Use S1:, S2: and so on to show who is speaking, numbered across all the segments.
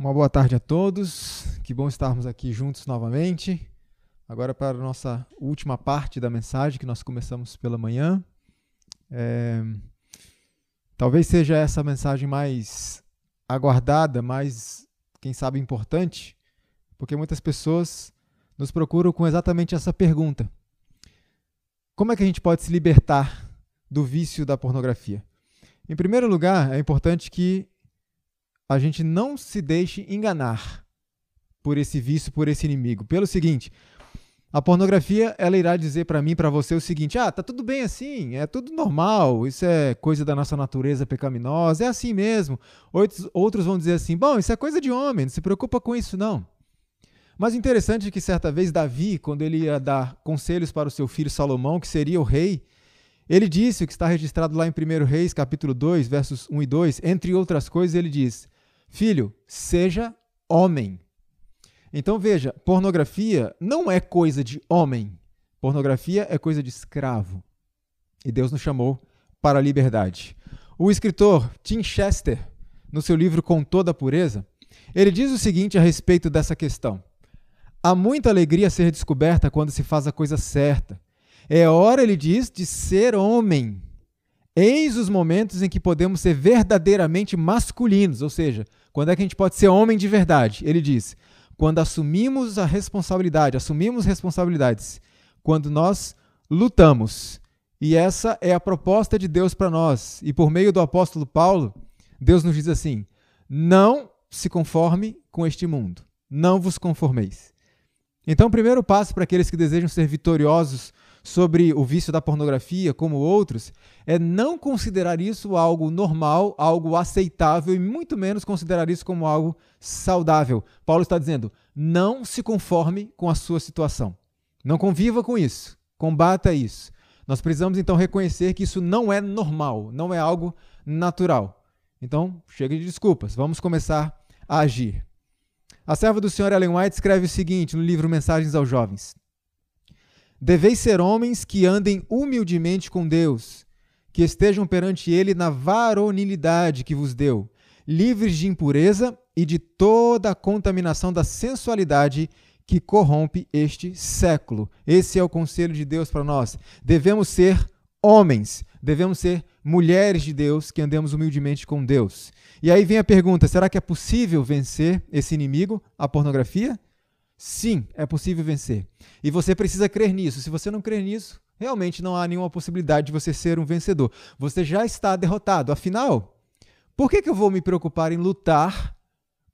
S1: Uma boa tarde a todos. Que bom estarmos aqui juntos novamente. Agora para a nossa última parte da mensagem que nós começamos pela manhã. É... Talvez seja essa mensagem mais aguardada, mais, quem sabe, importante, porque muitas pessoas nos procuram com exatamente essa pergunta: Como é que a gente pode se libertar do vício da pornografia? Em primeiro lugar, é importante que a gente não se deixe enganar por esse vício, por esse inimigo. Pelo seguinte, a pornografia, ela irá dizer para mim, para você o seguinte: "Ah, tá tudo bem assim, é tudo normal, isso é coisa da nossa natureza pecaminosa, é assim mesmo". Outros, outros vão dizer assim: "Bom, isso é coisa de homem, não se preocupa com isso não". Mas interessante é que certa vez Davi, quando ele ia dar conselhos para o seu filho Salomão, que seria o rei, ele disse, o que está registrado lá em 1 Reis, capítulo 2, versos 1 e 2, entre outras coisas, ele diz: Filho, seja homem. Então veja, pornografia não é coisa de homem. Pornografia é coisa de escravo. E Deus nos chamou para a liberdade. O escritor Tim Chester, no seu livro Com Toda a Pureza, ele diz o seguinte a respeito dessa questão: Há muita alegria a ser descoberta quando se faz a coisa certa é hora, ele diz, de ser homem. Eis os momentos em que podemos ser verdadeiramente masculinos, ou seja, quando é que a gente pode ser homem de verdade? Ele diz: quando assumimos a responsabilidade, assumimos responsabilidades, quando nós lutamos. E essa é a proposta de Deus para nós. E por meio do apóstolo Paulo, Deus nos diz assim: não se conforme com este mundo, não vos conformeis. Então, o primeiro passo para aqueles que desejam ser vitoriosos sobre o vício da pornografia, como outros, é não considerar isso algo normal, algo aceitável e muito menos considerar isso como algo saudável. Paulo está dizendo: não se conforme com a sua situação. Não conviva com isso. Combata isso. Nós precisamos então reconhecer que isso não é normal, não é algo natural. Então, chega de desculpas, vamos começar a agir. A serva do Senhor Ellen White escreve o seguinte no livro Mensagens aos Jovens: Deveis ser homens que andem humildemente com Deus, que estejam perante Ele na varonilidade que vos deu, livres de impureza e de toda a contaminação da sensualidade que corrompe este século. Esse é o conselho de Deus para nós. Devemos ser homens, devemos ser mulheres de Deus que andemos humildemente com Deus. E aí vem a pergunta: será que é possível vencer esse inimigo, a pornografia? Sim, é possível vencer. E você precisa crer nisso. Se você não crer nisso, realmente não há nenhuma possibilidade de você ser um vencedor. Você já está derrotado. Afinal, por que, que eu vou me preocupar em lutar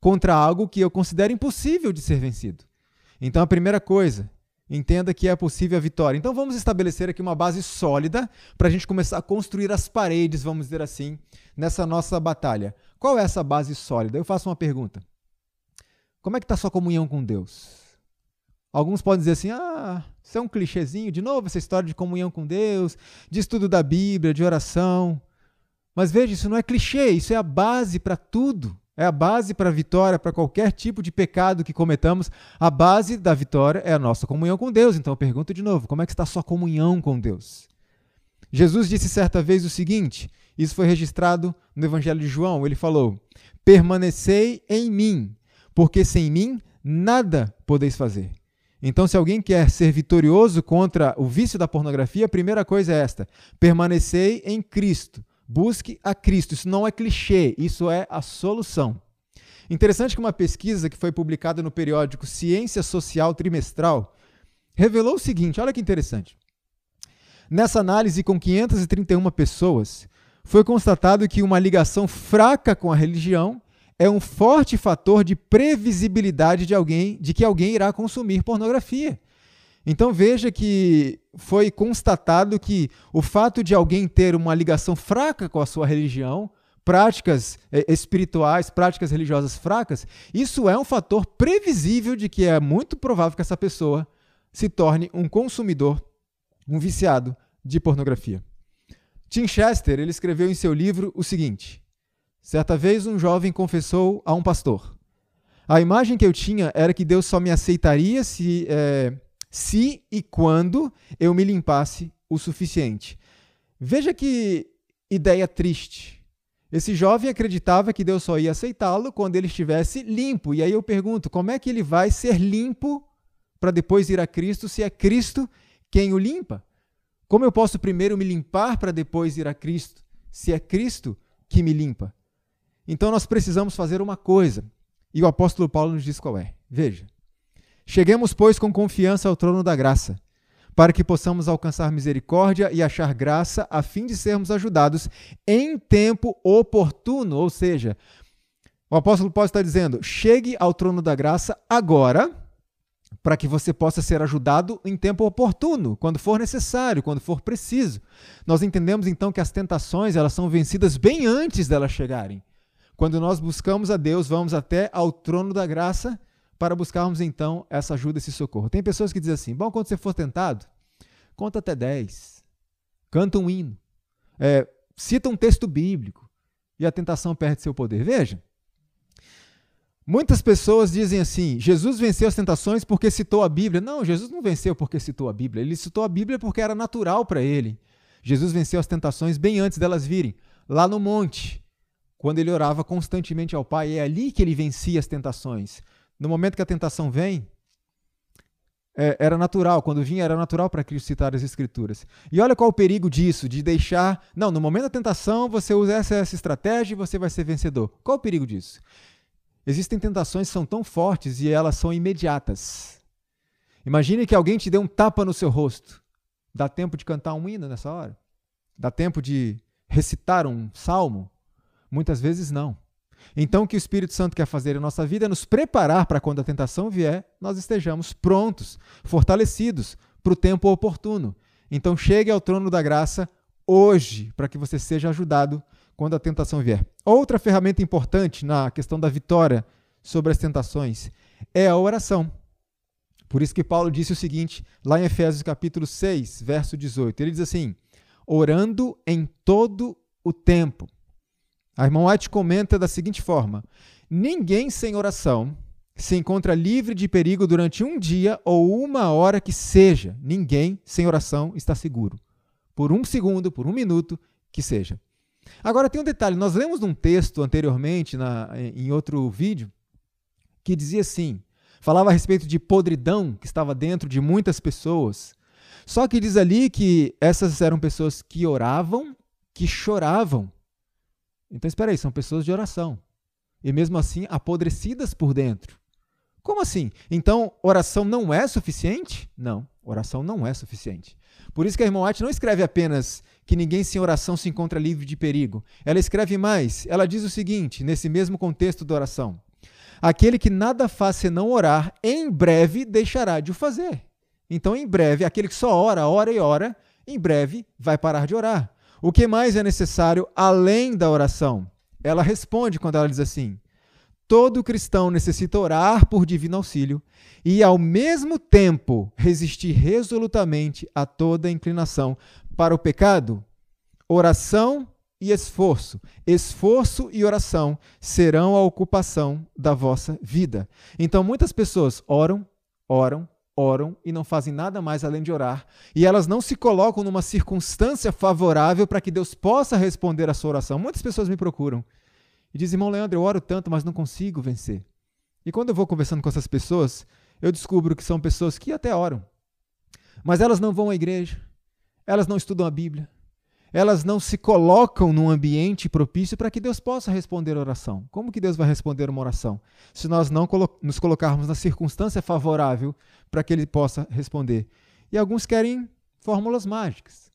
S1: contra algo que eu considero impossível de ser vencido? Então, a primeira coisa, entenda que é possível a vitória. Então, vamos estabelecer aqui uma base sólida para a gente começar a construir as paredes, vamos dizer assim, nessa nossa batalha. Qual é essa base sólida? Eu faço uma pergunta. Como é que está a sua comunhão com Deus? Alguns podem dizer assim: ah, isso é um clichêzinho, de novo, essa história de comunhão com Deus, de estudo da Bíblia, de oração. Mas veja, isso não é clichê, isso é a base para tudo. É a base para a vitória, para qualquer tipo de pecado que cometamos. A base da vitória é a nossa comunhão com Deus. Então eu pergunto de novo: como é que está a sua comunhão com Deus? Jesus disse certa vez o seguinte: isso foi registrado no Evangelho de João. Ele falou: Permanecei em mim, porque sem mim nada podeis fazer. Então, se alguém quer ser vitorioso contra o vício da pornografia, a primeira coisa é esta: permanecei em Cristo. Busque a Cristo. Isso não é clichê, isso é a solução. Interessante que uma pesquisa que foi publicada no periódico Ciência Social Trimestral revelou o seguinte: olha que interessante. Nessa análise com 531 pessoas, foi constatado que uma ligação fraca com a religião é um forte fator de previsibilidade de alguém, de que alguém irá consumir pornografia. Então veja que foi constatado que o fato de alguém ter uma ligação fraca com a sua religião, práticas eh, espirituais, práticas religiosas fracas, isso é um fator previsível de que é muito provável que essa pessoa se torne um consumidor, um viciado de pornografia. Tim Chester ele escreveu em seu livro o seguinte: Certa vez um jovem confessou a um pastor: A imagem que eu tinha era que Deus só me aceitaria se, é, se e quando eu me limpasse o suficiente. Veja que ideia triste. Esse jovem acreditava que Deus só ia aceitá-lo quando ele estivesse limpo. E aí eu pergunto: como é que ele vai ser limpo para depois ir a Cristo se é Cristo quem o limpa? Como eu posso primeiro me limpar para depois ir a Cristo se é Cristo que me limpa? Então nós precisamos fazer uma coisa. E o apóstolo Paulo nos diz qual é. Veja. Cheguemos, pois, com confiança ao trono da graça para que possamos alcançar misericórdia e achar graça, a fim de sermos ajudados em tempo oportuno. Ou seja, o apóstolo Paulo está dizendo: chegue ao trono da graça agora, para que você possa ser ajudado em tempo oportuno, quando for necessário, quando for preciso. Nós entendemos então que as tentações elas são vencidas bem antes delas chegarem. Quando nós buscamos a Deus, vamos até ao trono da graça para buscarmos então essa ajuda, esse socorro. Tem pessoas que dizem assim: bom, quando você for tentado, conta até 10, canta um hino, é, cita um texto bíblico e a tentação perde seu poder. Veja, muitas pessoas dizem assim: Jesus venceu as tentações porque citou a Bíblia. Não, Jesus não venceu porque citou a Bíblia, ele citou a Bíblia porque era natural para ele. Jesus venceu as tentações bem antes delas virem, lá no monte, quando ele orava constantemente ao Pai. É ali que ele vencia as tentações no momento que a tentação vem, é, era natural, quando vinha era natural para Cristo citar as Escrituras. E olha qual o perigo disso, de deixar. Não, no momento da tentação, você usa essa, essa estratégia e você vai ser vencedor. Qual o perigo disso? Existem tentações que são tão fortes e elas são imediatas. Imagine que alguém te dê um tapa no seu rosto. Dá tempo de cantar um hino nessa hora? Dá tempo de recitar um salmo? Muitas vezes não. Então, o que o Espírito Santo quer fazer em nossa vida é nos preparar para quando a tentação vier, nós estejamos prontos, fortalecidos para o tempo oportuno. Então, chegue ao trono da graça hoje, para que você seja ajudado quando a tentação vier. Outra ferramenta importante na questão da vitória sobre as tentações é a oração. Por isso que Paulo disse o seguinte, lá em Efésios capítulo 6, verso 18. Ele diz assim: orando em todo o tempo a irmã White comenta da seguinte forma: Ninguém sem oração se encontra livre de perigo durante um dia ou uma hora que seja. Ninguém sem oração está seguro. Por um segundo, por um minuto que seja. Agora tem um detalhe: nós lemos num texto anteriormente, na, em outro vídeo, que dizia assim: falava a respeito de podridão que estava dentro de muitas pessoas. Só que diz ali que essas eram pessoas que oravam, que choravam então, espera aí, são pessoas de oração. E mesmo assim, apodrecidas por dentro. Como assim? Então, oração não é suficiente? Não, oração não é suficiente. Por isso que a irmã White não escreve apenas que ninguém sem oração se encontra livre de perigo. Ela escreve mais. Ela diz o seguinte, nesse mesmo contexto da oração: Aquele que nada faz senão orar, em breve deixará de o fazer. Então, em breve, aquele que só ora, ora e ora, em breve vai parar de orar. O que mais é necessário além da oração? Ela responde quando ela diz assim: Todo cristão necessita orar por divino auxílio e, ao mesmo tempo, resistir resolutamente a toda inclinação para o pecado. Oração e esforço. Esforço e oração serão a ocupação da vossa vida. Então, muitas pessoas oram, oram, oram e não fazem nada mais além de orar, e elas não se colocam numa circunstância favorável para que Deus possa responder a sua oração. Muitas pessoas me procuram e dizem: irmão Leandro, eu oro tanto, mas não consigo vencer. E quando eu vou conversando com essas pessoas, eu descubro que são pessoas que até oram, mas elas não vão à igreja, elas não estudam a Bíblia, elas não se colocam num ambiente propício para que Deus possa responder a oração. Como que Deus vai responder uma oração? Se nós não nos colocarmos na circunstância favorável para que Ele possa responder. E alguns querem fórmulas mágicas.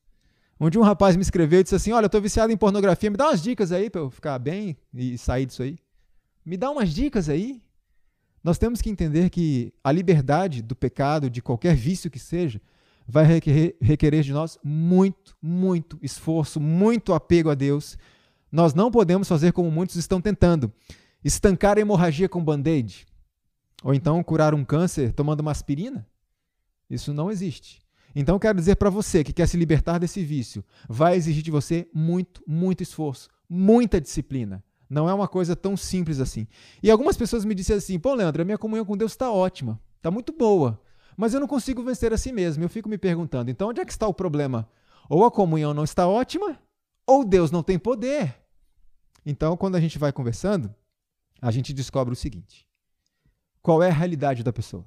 S1: Onde um rapaz me escreveu e disse assim: Olha, eu estou viciado em pornografia, me dá umas dicas aí para eu ficar bem e sair disso aí. Me dá umas dicas aí. Nós temos que entender que a liberdade do pecado, de qualquer vício que seja, vai requerer, de nós muito, muito esforço, muito apego a Deus. Nós não podemos fazer como muitos estão tentando: estancar a hemorragia com band-aid, ou então curar um câncer tomando uma aspirina. Isso não existe. Então, quero dizer para você que quer se libertar desse vício, vai exigir de você muito, muito esforço, muita disciplina. Não é uma coisa tão simples assim. E algumas pessoas me disseram assim: pô, Leandro, a minha comunhão com Deus está ótima, está muito boa. Mas eu não consigo vencer a si mesmo. Eu fico me perguntando, então onde é que está o problema? Ou a comunhão não está ótima, ou Deus não tem poder. Então, quando a gente vai conversando, a gente descobre o seguinte: qual é a realidade da pessoa?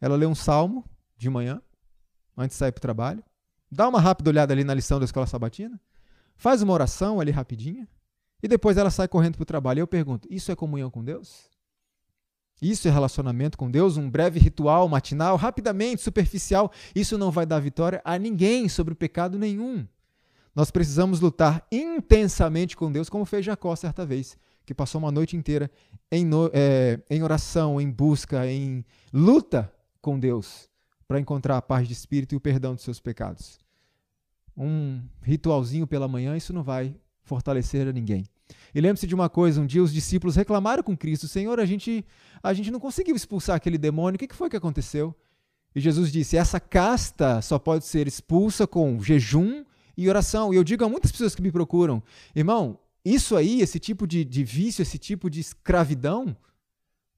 S1: Ela lê um salmo de manhã, antes de sair para o trabalho, dá uma rápida olhada ali na lição da escola sabatina, faz uma oração ali rapidinha, e depois ela sai correndo para o trabalho. E eu pergunto: isso é comunhão com Deus? Isso é relacionamento com Deus? Um breve ritual matinal, rapidamente, superficial. Isso não vai dar vitória a ninguém sobre pecado nenhum. Nós precisamos lutar intensamente com Deus, como fez Jacó certa vez, que passou uma noite inteira em, no, é, em oração, em busca, em luta com Deus, para encontrar a paz de espírito e o perdão dos seus pecados. Um ritualzinho pela manhã, isso não vai fortalecer a ninguém. E lembre-se de uma coisa: um dia os discípulos reclamaram com Cristo, Senhor, a gente, a gente não conseguiu expulsar aquele demônio, o que foi que aconteceu? E Jesus disse: essa casta só pode ser expulsa com jejum e oração. E eu digo a muitas pessoas que me procuram, irmão, isso aí, esse tipo de, de vício, esse tipo de escravidão,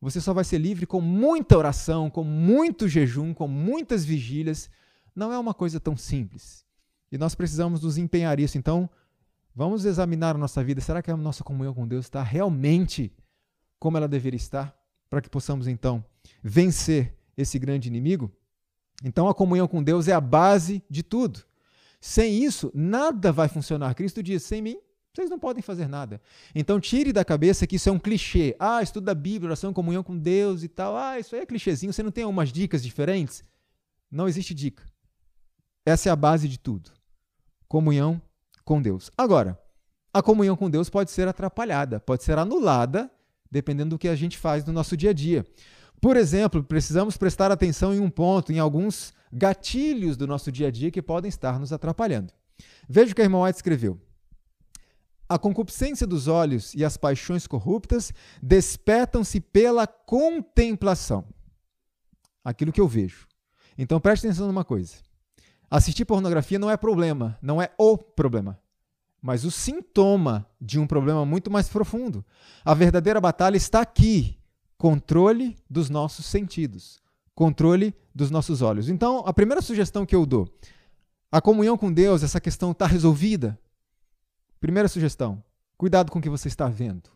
S1: você só vai ser livre com muita oração, com muito jejum, com muitas vigílias. Não é uma coisa tão simples. E nós precisamos nos empenhar nisso. Então, vamos examinar a nossa vida. Será que a nossa comunhão com Deus está realmente como ela deveria estar? Para que possamos, então, vencer esse grande inimigo? Então, a comunhão com Deus é a base de tudo. Sem isso, nada vai funcionar. Cristo diz: sem mim, vocês não podem fazer nada. Então, tire da cabeça que isso é um clichê. Ah, estuda a Bíblia, oração, comunhão com Deus e tal. Ah, isso aí é clichêzinho. Você não tem algumas dicas diferentes? Não existe dica. Essa é a base de tudo. Comunhão com Deus. Agora, a comunhão com Deus pode ser atrapalhada, pode ser anulada, dependendo do que a gente faz no nosso dia a dia. Por exemplo, precisamos prestar atenção em um ponto, em alguns gatilhos do nosso dia a dia que podem estar nos atrapalhando. Veja o que a irmã White escreveu. A concupiscência dos olhos e as paixões corruptas despertam-se pela contemplação. Aquilo que eu vejo. Então preste atenção numa coisa. Assistir pornografia não é problema, não é o problema, mas o sintoma de um problema muito mais profundo. A verdadeira batalha está aqui: controle dos nossos sentidos controle dos nossos olhos. Então, a primeira sugestão que eu dou, a comunhão com Deus, essa questão está resolvida. Primeira sugestão, cuidado com o que você está vendo.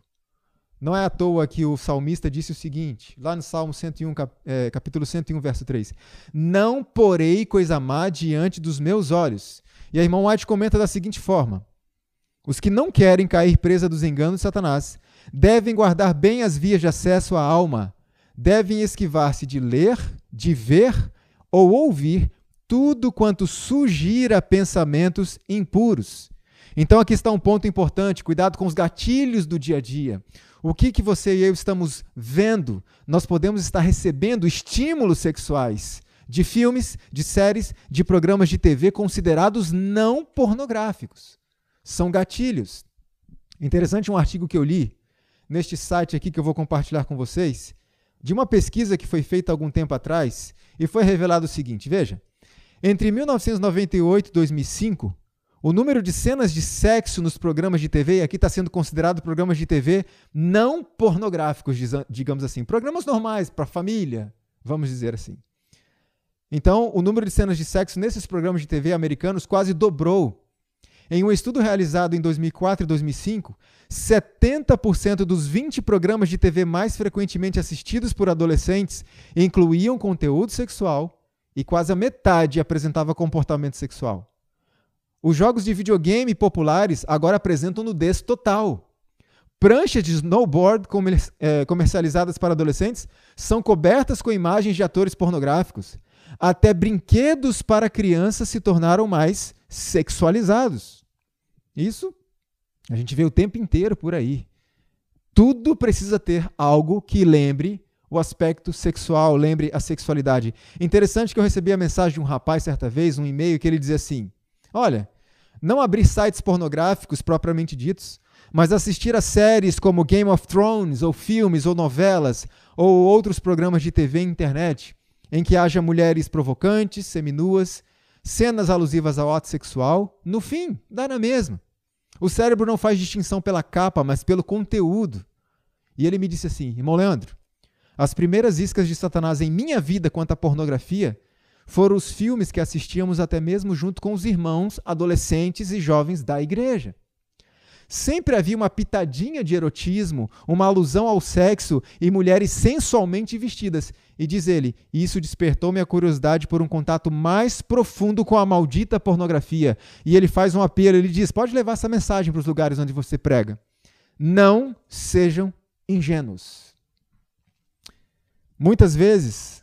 S1: Não é à toa que o salmista disse o seguinte, lá no Salmo 101, cap, é, capítulo 101, verso 3: Não porei coisa má diante dos meus olhos. E a irmã White comenta da seguinte forma: Os que não querem cair presa dos enganos de Satanás devem guardar bem as vias de acesso à alma, devem esquivar-se de ler, de ver ou ouvir tudo quanto sugira pensamentos impuros. Então aqui está um ponto importante, cuidado com os gatilhos do dia a dia. O que, que você e eu estamos vendo? Nós podemos estar recebendo estímulos sexuais de filmes, de séries, de programas de TV considerados não pornográficos. São gatilhos. Interessante um artigo que eu li neste site aqui que eu vou compartilhar com vocês, de uma pesquisa que foi feita algum tempo atrás e foi revelado o seguinte: veja, entre 1998 e 2005, o número de cenas de sexo nos programas de TV, aqui está sendo considerado programas de TV não pornográficos, digamos assim, programas normais para família, vamos dizer assim. Então, o número de cenas de sexo nesses programas de TV americanos quase dobrou em um estudo realizado em 2004 e 2005, 70% dos 20 programas de TV mais frequentemente assistidos por adolescentes incluíam conteúdo sexual e quase a metade apresentava comportamento sexual. Os jogos de videogame populares agora apresentam nudez total. Pranchas de snowboard eh, comercializadas para adolescentes são cobertas com imagens de atores pornográficos. Até brinquedos para crianças se tornaram mais sexualizados. Isso a gente vê o tempo inteiro por aí. Tudo precisa ter algo que lembre o aspecto sexual, lembre a sexualidade. Interessante que eu recebi a mensagem de um rapaz certa vez, um e-mail, que ele dizia assim: Olha, não abrir sites pornográficos propriamente ditos, mas assistir a séries como Game of Thrones, ou filmes, ou novelas, ou outros programas de TV e internet, em que haja mulheres provocantes, seminuas, cenas alusivas ao ato sexual, no fim, dá na mesma. O cérebro não faz distinção pela capa, mas pelo conteúdo. E ele me disse assim: irmão Leandro, as primeiras iscas de Satanás em minha vida quanto à pornografia foram os filmes que assistíamos até mesmo junto com os irmãos, adolescentes e jovens da igreja. sempre havia uma pitadinha de erotismo, uma alusão ao sexo e mulheres sensualmente vestidas. E diz ele: Isso despertou minha curiosidade por um contato mais profundo com a maldita pornografia. E ele faz um apelo: ele diz, pode levar essa mensagem para os lugares onde você prega. Não sejam ingênuos. Muitas vezes,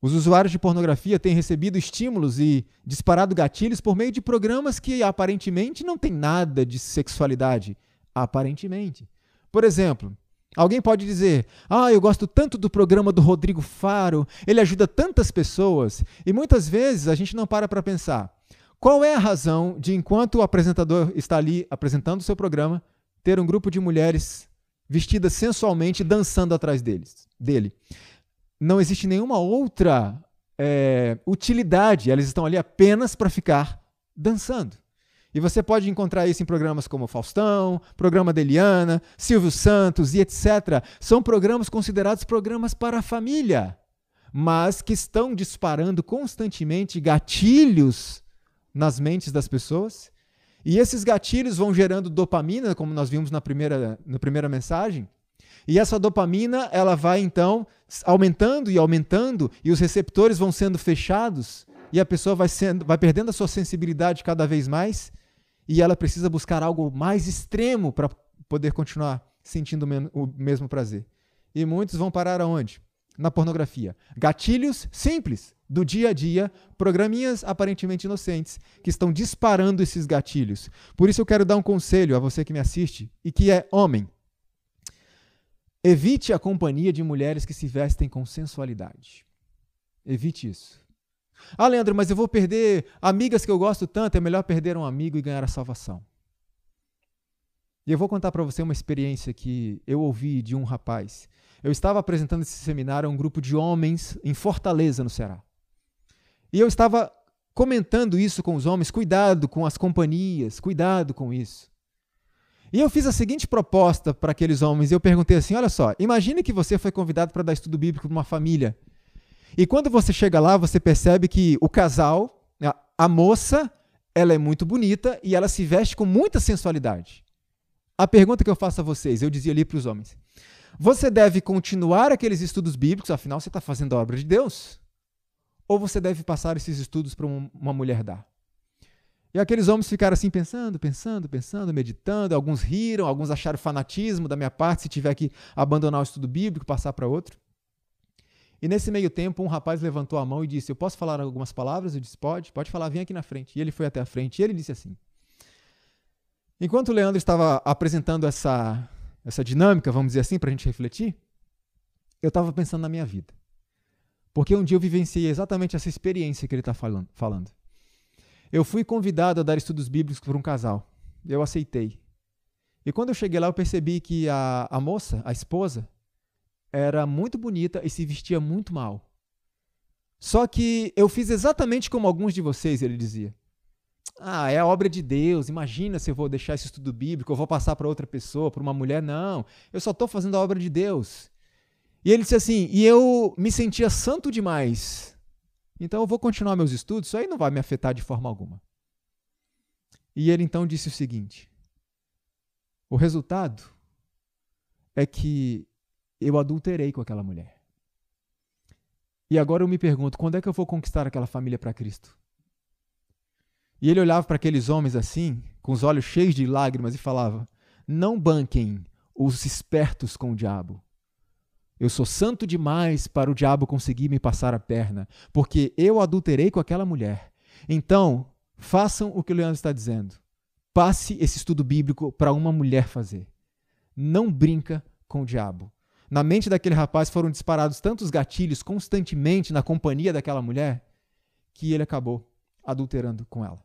S1: os usuários de pornografia têm recebido estímulos e disparado gatilhos por meio de programas que aparentemente não têm nada de sexualidade. Aparentemente. Por exemplo, alguém pode dizer: Ah, eu gosto tanto do programa do Rodrigo Faro, ele ajuda tantas pessoas. E muitas vezes a gente não para para pensar. Qual é a razão de, enquanto o apresentador está ali apresentando o seu programa, ter um grupo de mulheres vestidas sensualmente dançando atrás deles, dele? Não existe nenhuma outra é, utilidade, elas estão ali apenas para ficar dançando. E você pode encontrar isso em programas como Faustão, programa da Eliana, Silvio Santos e etc. São programas considerados programas para a família, mas que estão disparando constantemente gatilhos nas mentes das pessoas. E esses gatilhos vão gerando dopamina, como nós vimos na primeira, na primeira mensagem, e essa dopamina, ela vai então aumentando e aumentando, e os receptores vão sendo fechados, e a pessoa vai, sendo, vai perdendo a sua sensibilidade cada vez mais, e ela precisa buscar algo mais extremo para poder continuar sentindo o mesmo prazer. E muitos vão parar aonde? Na pornografia. Gatilhos simples do dia a dia, programinhas aparentemente inocentes que estão disparando esses gatilhos. Por isso eu quero dar um conselho a você que me assiste e que é homem. Evite a companhia de mulheres que se vestem com sensualidade. Evite isso. Ah, Leandro, mas eu vou perder amigas que eu gosto tanto, é melhor perder um amigo e ganhar a salvação. E eu vou contar para você uma experiência que eu ouvi de um rapaz. Eu estava apresentando esse seminário a um grupo de homens em Fortaleza, no Ceará. E eu estava comentando isso com os homens: cuidado com as companhias, cuidado com isso. E eu fiz a seguinte proposta para aqueles homens. Eu perguntei assim: olha só, imagine que você foi convidado para dar estudo bíblico para uma família. E quando você chega lá, você percebe que o casal, a moça, ela é muito bonita e ela se veste com muita sensualidade. A pergunta que eu faço a vocês, eu dizia ali para os homens: você deve continuar aqueles estudos bíblicos, afinal você está fazendo a obra de Deus? Ou você deve passar esses estudos para uma mulher dar? E aqueles homens ficaram assim pensando, pensando, pensando, meditando. Alguns riram, alguns acharam fanatismo da minha parte se tiver que abandonar o estudo bíblico, passar para outro. E nesse meio tempo, um rapaz levantou a mão e disse: Eu posso falar algumas palavras? Eu disse: Pode, pode falar, vem aqui na frente. E ele foi até a frente e ele disse assim: Enquanto o Leandro estava apresentando essa, essa dinâmica, vamos dizer assim, para a gente refletir, eu estava pensando na minha vida. Porque um dia eu vivenciei exatamente essa experiência que ele está falando. falando. Eu fui convidado a dar estudos bíblicos por um casal. Eu aceitei. E quando eu cheguei lá, eu percebi que a, a moça, a esposa, era muito bonita e se vestia muito mal. Só que eu fiz exatamente como alguns de vocês, ele dizia. Ah, é a obra de Deus. Imagina se eu vou deixar esse estudo bíblico, eu vou passar para outra pessoa, para uma mulher. Não, eu só estou fazendo a obra de Deus. E ele disse assim, e eu me sentia santo demais então eu vou continuar meus estudos, isso aí não vai me afetar de forma alguma. E ele então disse o seguinte: o resultado é que eu adulterei com aquela mulher. E agora eu me pergunto: quando é que eu vou conquistar aquela família para Cristo? E ele olhava para aqueles homens assim, com os olhos cheios de lágrimas, e falava: Não banquem os espertos com o diabo. Eu sou santo demais para o diabo conseguir me passar a perna, porque eu adulterei com aquela mulher. Então, façam o que o Leandro está dizendo. Passe esse estudo bíblico para uma mulher fazer. Não brinca com o diabo. Na mente daquele rapaz foram disparados tantos gatilhos constantemente na companhia daquela mulher que ele acabou adulterando com ela.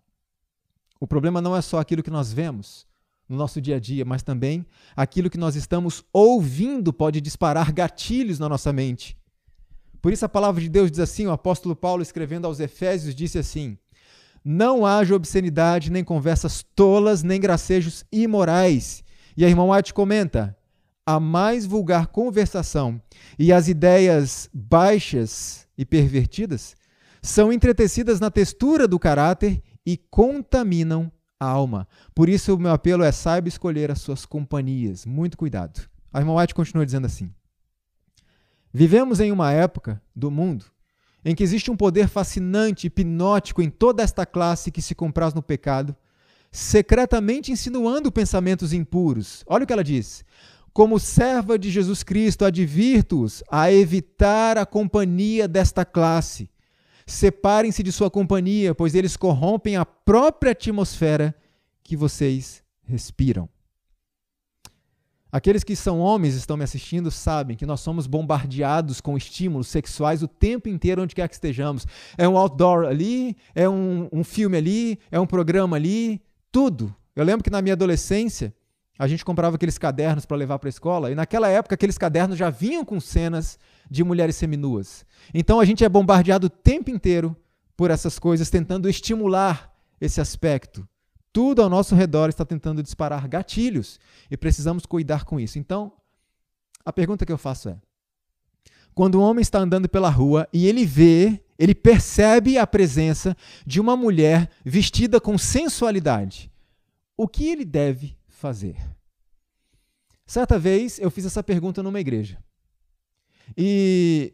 S1: O problema não é só aquilo que nós vemos, no nosso dia a dia, mas também aquilo que nós estamos ouvindo pode disparar gatilhos na nossa mente. Por isso a palavra de Deus diz assim, o apóstolo Paulo escrevendo aos Efésios disse assim: Não haja obscenidade, nem conversas tolas, nem gracejos imorais. E a irmã White comenta: a mais vulgar conversação e as ideias baixas e pervertidas são entretecidas na textura do caráter e contaminam alma. Por isso, o meu apelo é saiba escolher as suas companhias. Muito cuidado. A irmã White continua dizendo assim: Vivemos em uma época do mundo em que existe um poder fascinante, hipnótico em toda esta classe que se compraz no pecado, secretamente insinuando pensamentos impuros. Olha o que ela diz. Como serva de Jesus Cristo, advirto-os a evitar a companhia desta classe. Separem-se de sua companhia, pois eles corrompem a própria atmosfera que vocês respiram. Aqueles que são homens estão me assistindo sabem que nós somos bombardeados com estímulos sexuais o tempo inteiro, onde quer que estejamos. É um outdoor ali, é um, um filme ali, é um programa ali, tudo. Eu lembro que na minha adolescência, a gente comprava aqueles cadernos para levar para a escola, e naquela época aqueles cadernos já vinham com cenas de mulheres seminuas. Então a gente é bombardeado o tempo inteiro por essas coisas, tentando estimular esse aspecto. Tudo ao nosso redor está tentando disparar gatilhos e precisamos cuidar com isso. Então, a pergunta que eu faço é: quando um homem está andando pela rua e ele vê, ele percebe a presença de uma mulher vestida com sensualidade, o que ele deve fazer? Certa vez eu fiz essa pergunta numa igreja. E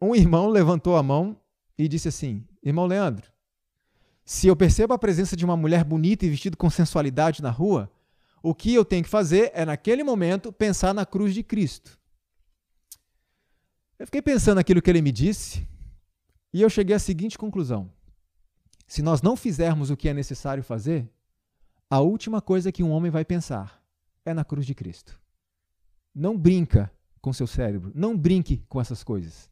S1: um irmão levantou a mão e disse assim: Irmão Leandro, se eu percebo a presença de uma mulher bonita e vestida com sensualidade na rua, o que eu tenho que fazer é, naquele momento, pensar na cruz de Cristo. Eu fiquei pensando naquilo que ele me disse e eu cheguei à seguinte conclusão: se nós não fizermos o que é necessário fazer, a última coisa que um homem vai pensar é na cruz de Cristo. Não brinca com seu cérebro, não brinque com essas coisas.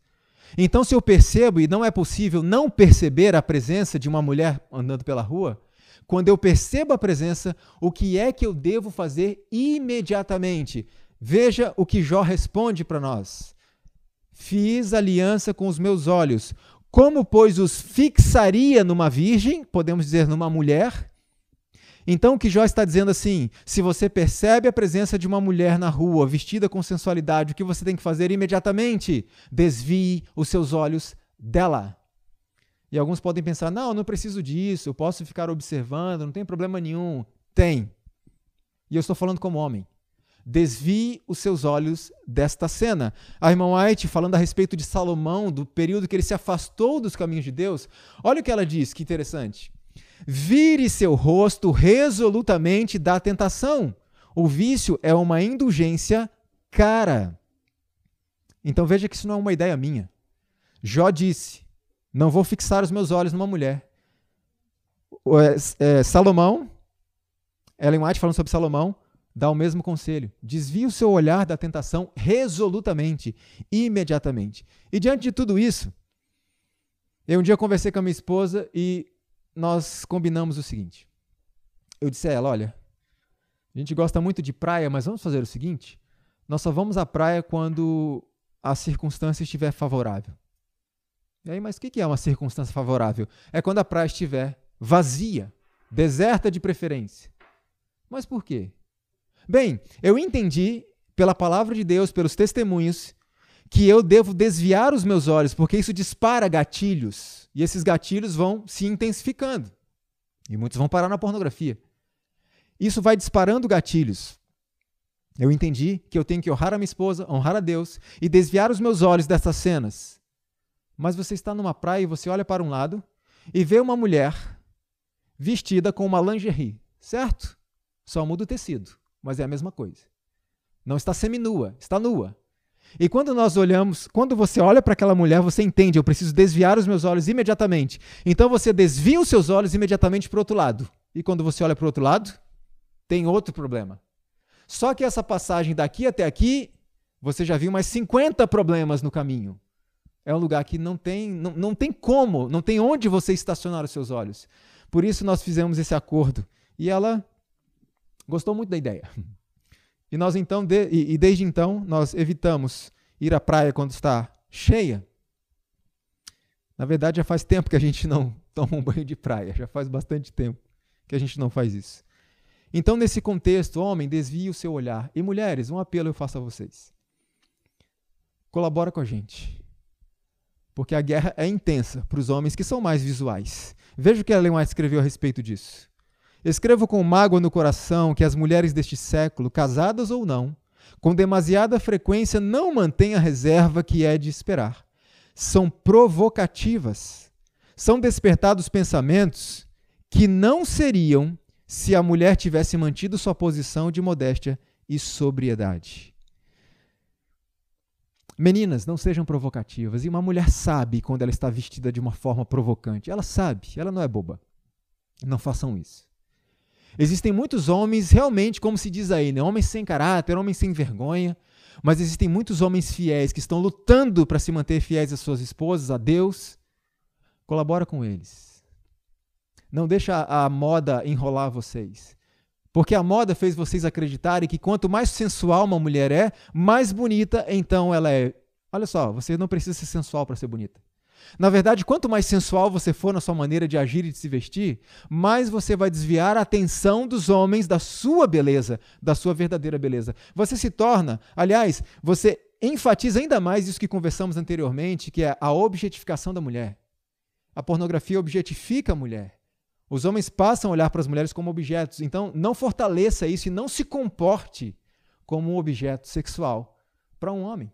S1: Então, se eu percebo, e não é possível não perceber a presença de uma mulher andando pela rua, quando eu percebo a presença, o que é que eu devo fazer imediatamente? Veja o que Jó responde para nós. Fiz aliança com os meus olhos. Como, pois, os fixaria numa virgem, podemos dizer numa mulher, então o que Jó está dizendo assim: se você percebe a presença de uma mulher na rua vestida com sensualidade, o que você tem que fazer imediatamente? Desvie os seus olhos dela. E alguns podem pensar: não, não preciso disso, eu posso ficar observando, não tem problema nenhum. Tem. E eu estou falando como homem. Desvie os seus olhos desta cena. A irmã White, falando a respeito de Salomão, do período que ele se afastou dos caminhos de Deus, olha o que ela diz, que interessante. Vire seu rosto resolutamente da tentação. O vício é uma indulgência cara. Então veja que isso não é uma ideia minha. Jó disse: Não vou fixar os meus olhos numa mulher. É, é, Salomão, Ellen White falando sobre Salomão, dá o mesmo conselho. Desvie o seu olhar da tentação resolutamente, imediatamente. E diante de tudo isso, eu um dia conversei com a minha esposa e nós combinamos o seguinte. Eu disse a ela: olha, a gente gosta muito de praia, mas vamos fazer o seguinte: nós só vamos à praia quando a circunstância estiver favorável. E aí, mas o que é uma circunstância favorável? É quando a praia estiver vazia, deserta de preferência. Mas por quê? Bem, eu entendi pela palavra de Deus, pelos testemunhos, que eu devo desviar os meus olhos, porque isso dispara gatilhos, e esses gatilhos vão se intensificando. E muitos vão parar na pornografia. Isso vai disparando gatilhos. Eu entendi que eu tenho que honrar a minha esposa, honrar a Deus e desviar os meus olhos dessas cenas. Mas você está numa praia e você olha para um lado e vê uma mulher vestida com uma lingerie, certo? Só muda o tecido, mas é a mesma coisa. Não está seminua, está nua. E quando nós olhamos, quando você olha para aquela mulher, você entende, eu preciso desviar os meus olhos imediatamente. Então você desvia os seus olhos imediatamente para o outro lado. E quando você olha para o outro lado, tem outro problema. Só que essa passagem daqui até aqui, você já viu mais 50 problemas no caminho. É um lugar que não tem, não, não tem como, não tem onde você estacionar os seus olhos. Por isso nós fizemos esse acordo. E ela gostou muito da ideia. E nós então, de, e, e desde então, nós evitamos ir à praia quando está cheia. Na verdade, já faz tempo que a gente não toma um banho de praia, já faz bastante tempo que a gente não faz isso. Então, nesse contexto, homem, desvie o seu olhar. E mulheres, um apelo eu faço a vocês. Colabora com a gente. Porque a guerra é intensa para os homens que são mais visuais. Veja o que a Ellen White escreveu a respeito disso. Escrevo com mágoa no coração que as mulheres deste século, casadas ou não, com demasiada frequência não mantêm a reserva que é de esperar. São provocativas. São despertados pensamentos que não seriam se a mulher tivesse mantido sua posição de modéstia e sobriedade. Meninas, não sejam provocativas. E uma mulher sabe quando ela está vestida de uma forma provocante. Ela sabe, ela não é boba. Não façam isso. Existem muitos homens, realmente, como se diz aí, né? homens sem caráter, homens sem vergonha, mas existem muitos homens fiéis que estão lutando para se manter fiéis às suas esposas, a Deus. Colabora com eles. Não deixa a moda enrolar vocês. Porque a moda fez vocês acreditarem que quanto mais sensual uma mulher é, mais bonita então ela é. Olha só, você não precisa ser sensual para ser bonita. Na verdade, quanto mais sensual você for na sua maneira de agir e de se vestir, mais você vai desviar a atenção dos homens da sua beleza, da sua verdadeira beleza. Você se torna, aliás, você enfatiza ainda mais isso que conversamos anteriormente, que é a objetificação da mulher. A pornografia objetifica a mulher. Os homens passam a olhar para as mulheres como objetos. Então, não fortaleça isso e não se comporte como um objeto sexual para um homem.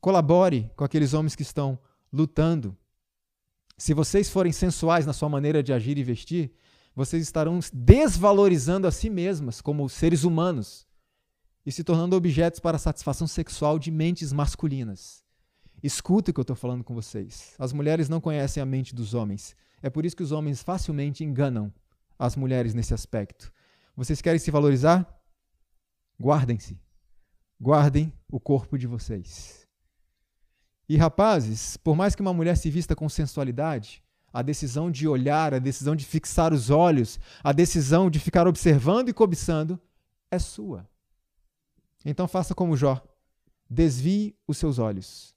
S1: Colabore com aqueles homens que estão lutando. Se vocês forem sensuais na sua maneira de agir e vestir, vocês estarão desvalorizando a si mesmas como seres humanos e se tornando objetos para a satisfação sexual de mentes masculinas. Escuta o que eu estou falando com vocês. As mulheres não conhecem a mente dos homens. É por isso que os homens facilmente enganam as mulheres nesse aspecto. Vocês querem se valorizar? Guardem-se. Guardem o corpo de vocês. E rapazes, por mais que uma mulher se vista com sensualidade, a decisão de olhar, a decisão de fixar os olhos, a decisão de ficar observando e cobiçando é sua. Então faça como Jó. Desvie os seus olhos.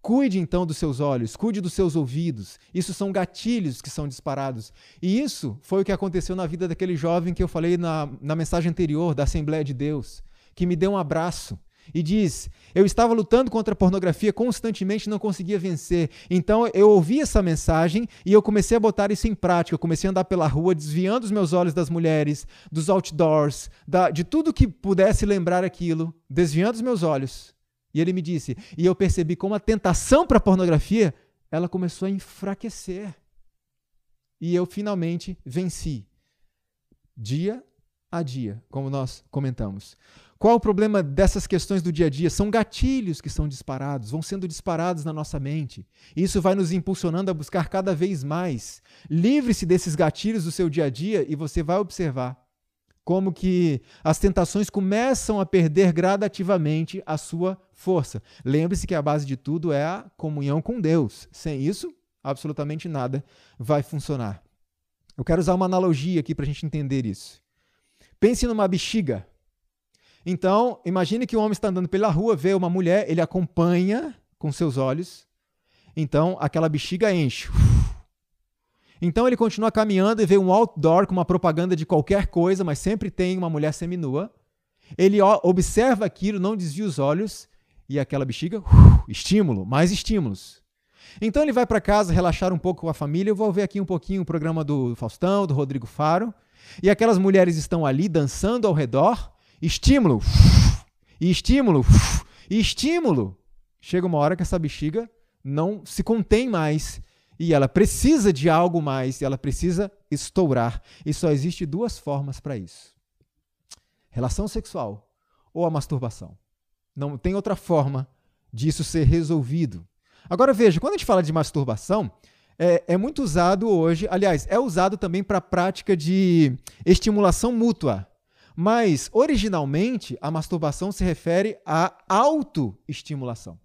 S1: Cuide então dos seus olhos, cuide dos seus ouvidos. Isso são gatilhos que são disparados. E isso foi o que aconteceu na vida daquele jovem que eu falei na, na mensagem anterior da Assembleia de Deus, que me deu um abraço e diz: Eu estava lutando contra a pornografia constantemente não conseguia vencer. Então eu ouvi essa mensagem e eu comecei a botar isso em prática. Eu comecei a andar pela rua, desviando os meus olhos das mulheres, dos outdoors, da, de tudo que pudesse lembrar aquilo, desviando os meus olhos. E ele me disse: E eu percebi como a tentação para a pornografia ela começou a enfraquecer. E eu finalmente venci. Dia a dia, como nós comentamos. Qual o problema dessas questões do dia a dia? São gatilhos que são disparados, vão sendo disparados na nossa mente. Isso vai nos impulsionando a buscar cada vez mais. Livre-se desses gatilhos do seu dia a dia e você vai observar como que as tentações começam a perder gradativamente a sua força. Lembre-se que a base de tudo é a comunhão com Deus. Sem isso, absolutamente nada vai funcionar. Eu quero usar uma analogia aqui para a gente entender isso. Pense numa bexiga. Então, imagine que o homem está andando pela rua, vê uma mulher, ele acompanha com seus olhos. Então, aquela bexiga enche. Então, ele continua caminhando e vê um outdoor com uma propaganda de qualquer coisa, mas sempre tem uma mulher seminua. Ele observa aquilo, não desvia os olhos e aquela bexiga, estímulo, mais estímulos. Então ele vai para casa relaxar um pouco com a família. Eu vou ver aqui um pouquinho o programa do Faustão, do Rodrigo Faro. E aquelas mulheres estão ali dançando ao redor estímulo, e estímulo, e estímulo. Chega uma hora que essa bexiga não se contém mais e ela precisa de algo mais, ela precisa estourar. E só existe duas formas para isso: relação sexual ou a masturbação. Não tem outra forma disso ser resolvido. Agora veja, quando a gente fala de masturbação, é, é muito usado hoje, aliás, é usado também para a prática de estimulação mútua. Mas, originalmente, a masturbação se refere à autoestimulação.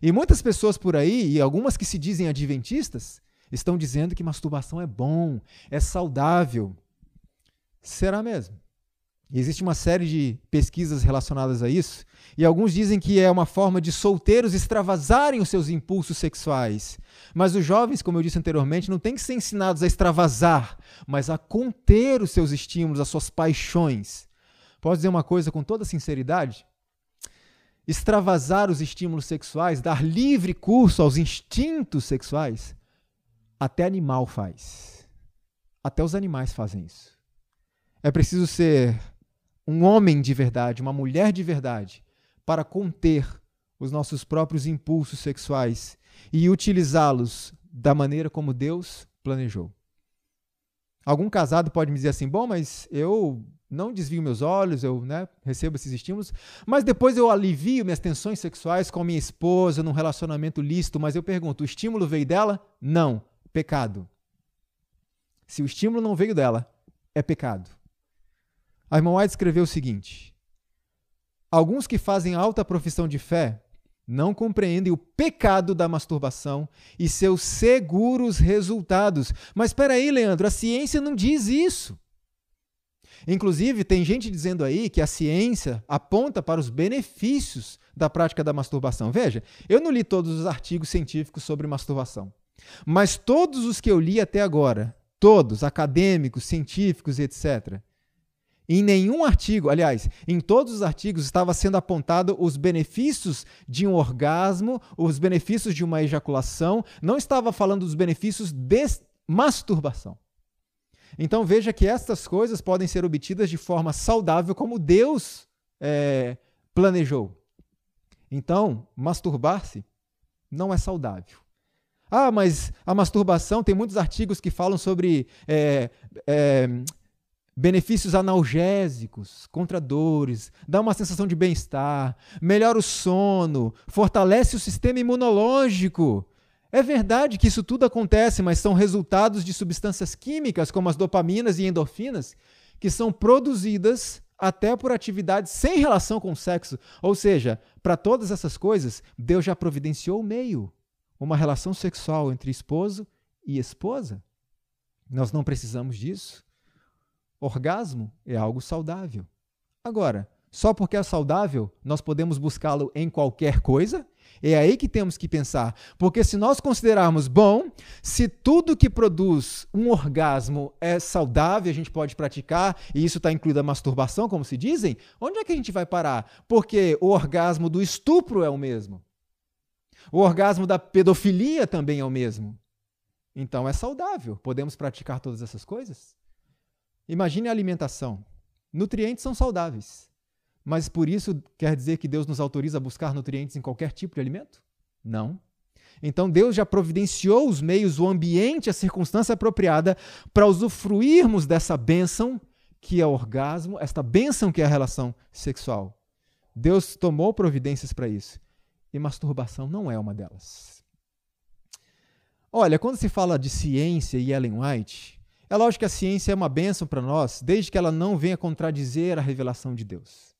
S1: E muitas pessoas por aí, e algumas que se dizem adventistas, estão dizendo que masturbação é bom, é saudável. Será mesmo? Existe uma série de pesquisas relacionadas a isso, e alguns dizem que é uma forma de solteiros extravasarem os seus impulsos sexuais. Mas os jovens, como eu disse anteriormente, não têm que ser ensinados a extravasar, mas a conter os seus estímulos, as suas paixões. Posso dizer uma coisa com toda sinceridade? Extravasar os estímulos sexuais, dar livre curso aos instintos sexuais, até animal faz. Até os animais fazem isso. É preciso ser um homem de verdade, uma mulher de verdade, para conter os nossos próprios impulsos sexuais e utilizá-los da maneira como Deus planejou. Algum casado pode me dizer assim: bom, mas eu não desvio meus olhos, eu né, recebo esses estímulos, mas depois eu alivio minhas tensões sexuais com a minha esposa num relacionamento lícito. Mas eu pergunto: o estímulo veio dela? Não. Pecado. Se o estímulo não veio dela, é pecado. A irmã White escreveu o seguinte: Alguns que fazem alta profissão de fé não compreendem o pecado da masturbação e seus seguros resultados. Mas espera aí, Leandro, a ciência não diz isso. Inclusive, tem gente dizendo aí que a ciência aponta para os benefícios da prática da masturbação. Veja, eu não li todos os artigos científicos sobre masturbação, mas todos os que eu li até agora, todos, acadêmicos, científicos, etc., em nenhum artigo, aliás, em todos os artigos estava sendo apontado os benefícios de um orgasmo, os benefícios de uma ejaculação, não estava falando dos benefícios de masturbação. Então veja que estas coisas podem ser obtidas de forma saudável, como Deus é, planejou. Então, masturbar-se não é saudável. Ah, mas a masturbação, tem muitos artigos que falam sobre é, é, benefícios analgésicos contra dores, dá uma sensação de bem-estar, melhora o sono, fortalece o sistema imunológico. É verdade que isso tudo acontece, mas são resultados de substâncias químicas, como as dopaminas e endorfinas, que são produzidas até por atividades sem relação com o sexo. Ou seja, para todas essas coisas, Deus já providenciou o meio uma relação sexual entre esposo e esposa. Nós não precisamos disso. Orgasmo é algo saudável. Agora, só porque é saudável, nós podemos buscá-lo em qualquer coisa? É aí que temos que pensar. Porque se nós considerarmos, bom, se tudo que produz um orgasmo é saudável, a gente pode praticar, e isso está incluído a masturbação, como se dizem, onde é que a gente vai parar? Porque o orgasmo do estupro é o mesmo. O orgasmo da pedofilia também é o mesmo. Então é saudável. Podemos praticar todas essas coisas? Imagine a alimentação. Nutrientes são saudáveis. Mas por isso quer dizer que Deus nos autoriza a buscar nutrientes em qualquer tipo de alimento? Não. Então Deus já providenciou os meios, o ambiente, a circunstância apropriada para usufruirmos dessa bênção que é o orgasmo, esta bênção que é a relação sexual. Deus tomou providências para isso. E masturbação não é uma delas. Olha, quando se fala de ciência e Ellen White, é lógico que a ciência é uma bênção para nós, desde que ela não venha contradizer a revelação de Deus.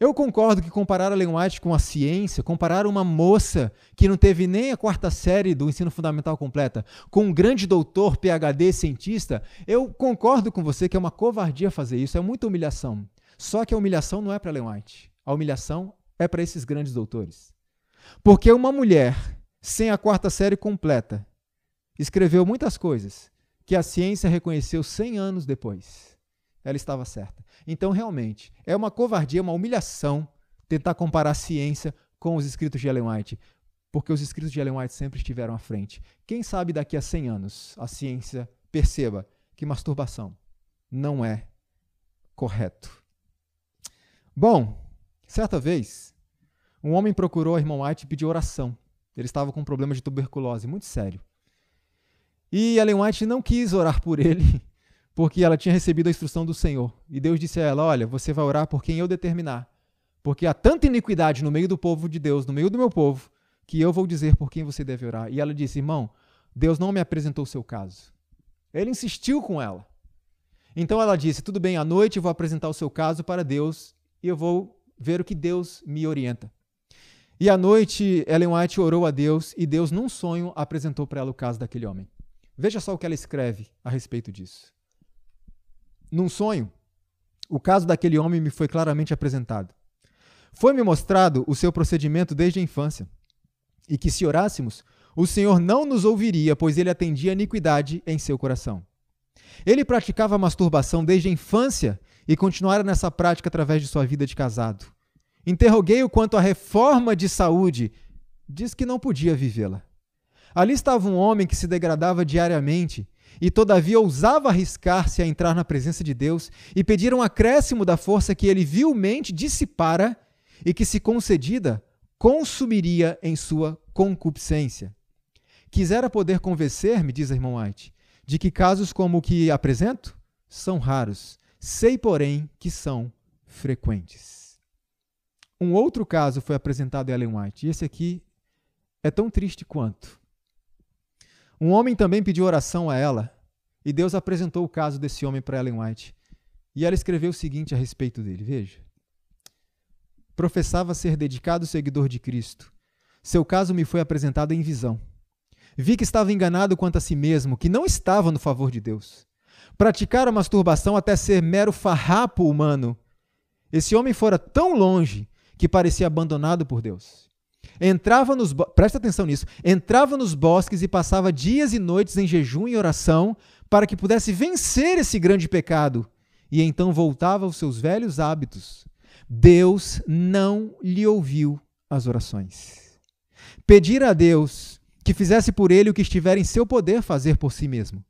S1: Eu concordo que comparar a Ellen com a ciência, comparar uma moça que não teve nem a quarta série do ensino fundamental completa, com um grande doutor, PhD, cientista, eu concordo com você que é uma covardia fazer isso, é muita humilhação. Só que a humilhação não é para White, a humilhação é para esses grandes doutores. Porque uma mulher sem a quarta série completa escreveu muitas coisas que a ciência reconheceu 100 anos depois. Ela estava certa. Então, realmente, é uma covardia, uma humilhação tentar comparar a ciência com os escritos de Ellen White, porque os escritos de Ellen White sempre estiveram à frente. Quem sabe daqui a 100 anos a ciência perceba que masturbação não é correto. Bom, certa vez, um homem procurou a irmã White e pediu oração. Ele estava com um problema de tuberculose muito sério. E Ellen White não quis orar por ele, porque ela tinha recebido a instrução do Senhor. E Deus disse a ela: Olha, você vai orar por quem eu determinar. Porque há tanta iniquidade no meio do povo de Deus, no meio do meu povo, que eu vou dizer por quem você deve orar. E ela disse: Irmão, Deus não me apresentou o seu caso. Ele insistiu com ela. Então ela disse: Tudo bem, à noite eu vou apresentar o seu caso para Deus e eu vou ver o que Deus me orienta. E à noite Ellen White orou a Deus e Deus, num sonho, apresentou para ela o caso daquele homem. Veja só o que ela escreve a respeito disso. Num sonho, o caso daquele homem me foi claramente apresentado. Foi-me mostrado o seu procedimento desde a infância, e que se orássemos, o Senhor não nos ouviria, pois ele atendia a iniquidade em seu coração. Ele praticava masturbação desde a infância e continuara nessa prática através de sua vida de casado. Interroguei-o quanto à reforma de saúde, diz que não podia vivê-la. Ali estava um homem que se degradava diariamente e todavia ousava arriscar-se a entrar na presença de Deus e pedir um acréscimo da força que ele vilmente dissipara e que, se concedida, consumiria em sua concupiscência. Quisera poder convencer-me, diz a irmã White, de que casos como o que apresento são raros, sei, porém, que são frequentes. Um outro caso foi apresentado a Ellen White, e esse aqui é tão triste quanto. Um homem também pediu oração a ela, e Deus apresentou o caso desse homem para Ellen White. E ela escreveu o seguinte a respeito dele: veja. Professava ser dedicado seguidor de Cristo. Seu caso me foi apresentado em visão. Vi que estava enganado quanto a si mesmo, que não estava no favor de Deus. Praticara masturbação até ser mero farrapo humano. Esse homem fora tão longe que parecia abandonado por Deus. Entrava nos presta atenção nisso, entrava nos bosques e passava dias e noites em jejum e oração para que pudesse vencer esse grande pecado, e então voltava aos seus velhos hábitos. Deus não lhe ouviu as orações. Pedir a Deus que fizesse por ele o que estiver em seu poder fazer por si mesmo.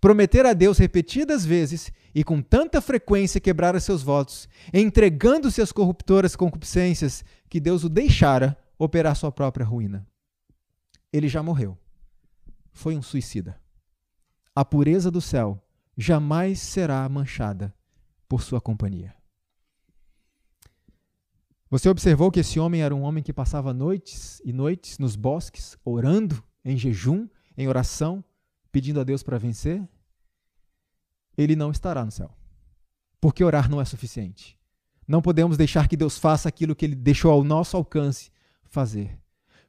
S1: Prometer a Deus repetidas vezes e com tanta frequência quebrar seus votos, entregando-se às corruptoras concupiscências, que Deus o deixara operar sua própria ruína. Ele já morreu. Foi um suicida. A pureza do céu jamais será manchada por sua companhia. Você observou que esse homem era um homem que passava noites e noites nos bosques, orando, em jejum, em oração, pedindo a Deus para vencer? Ele não estará no céu. Porque orar não é suficiente. Não podemos deixar que Deus faça aquilo que ele deixou ao nosso alcance fazer.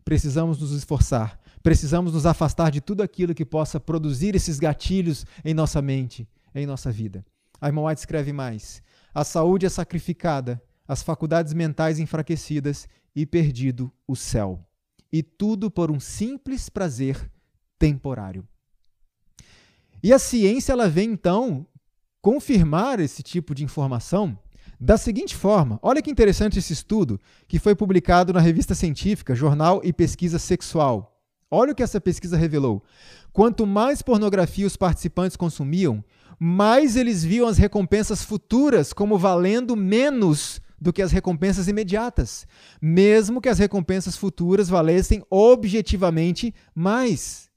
S1: Precisamos nos esforçar, precisamos nos afastar de tudo aquilo que possa produzir esses gatilhos em nossa mente, em nossa vida. A irmã White escreve mais: a saúde é sacrificada, as faculdades mentais enfraquecidas e perdido o céu. E tudo por um simples prazer temporário. E a ciência ela vem então confirmar esse tipo de informação da seguinte forma: olha que interessante esse estudo que foi publicado na revista científica Jornal e Pesquisa Sexual. Olha o que essa pesquisa revelou. Quanto mais pornografia os participantes consumiam, mais eles viam as recompensas futuras como valendo menos do que as recompensas imediatas, mesmo que as recompensas futuras valessem objetivamente mais.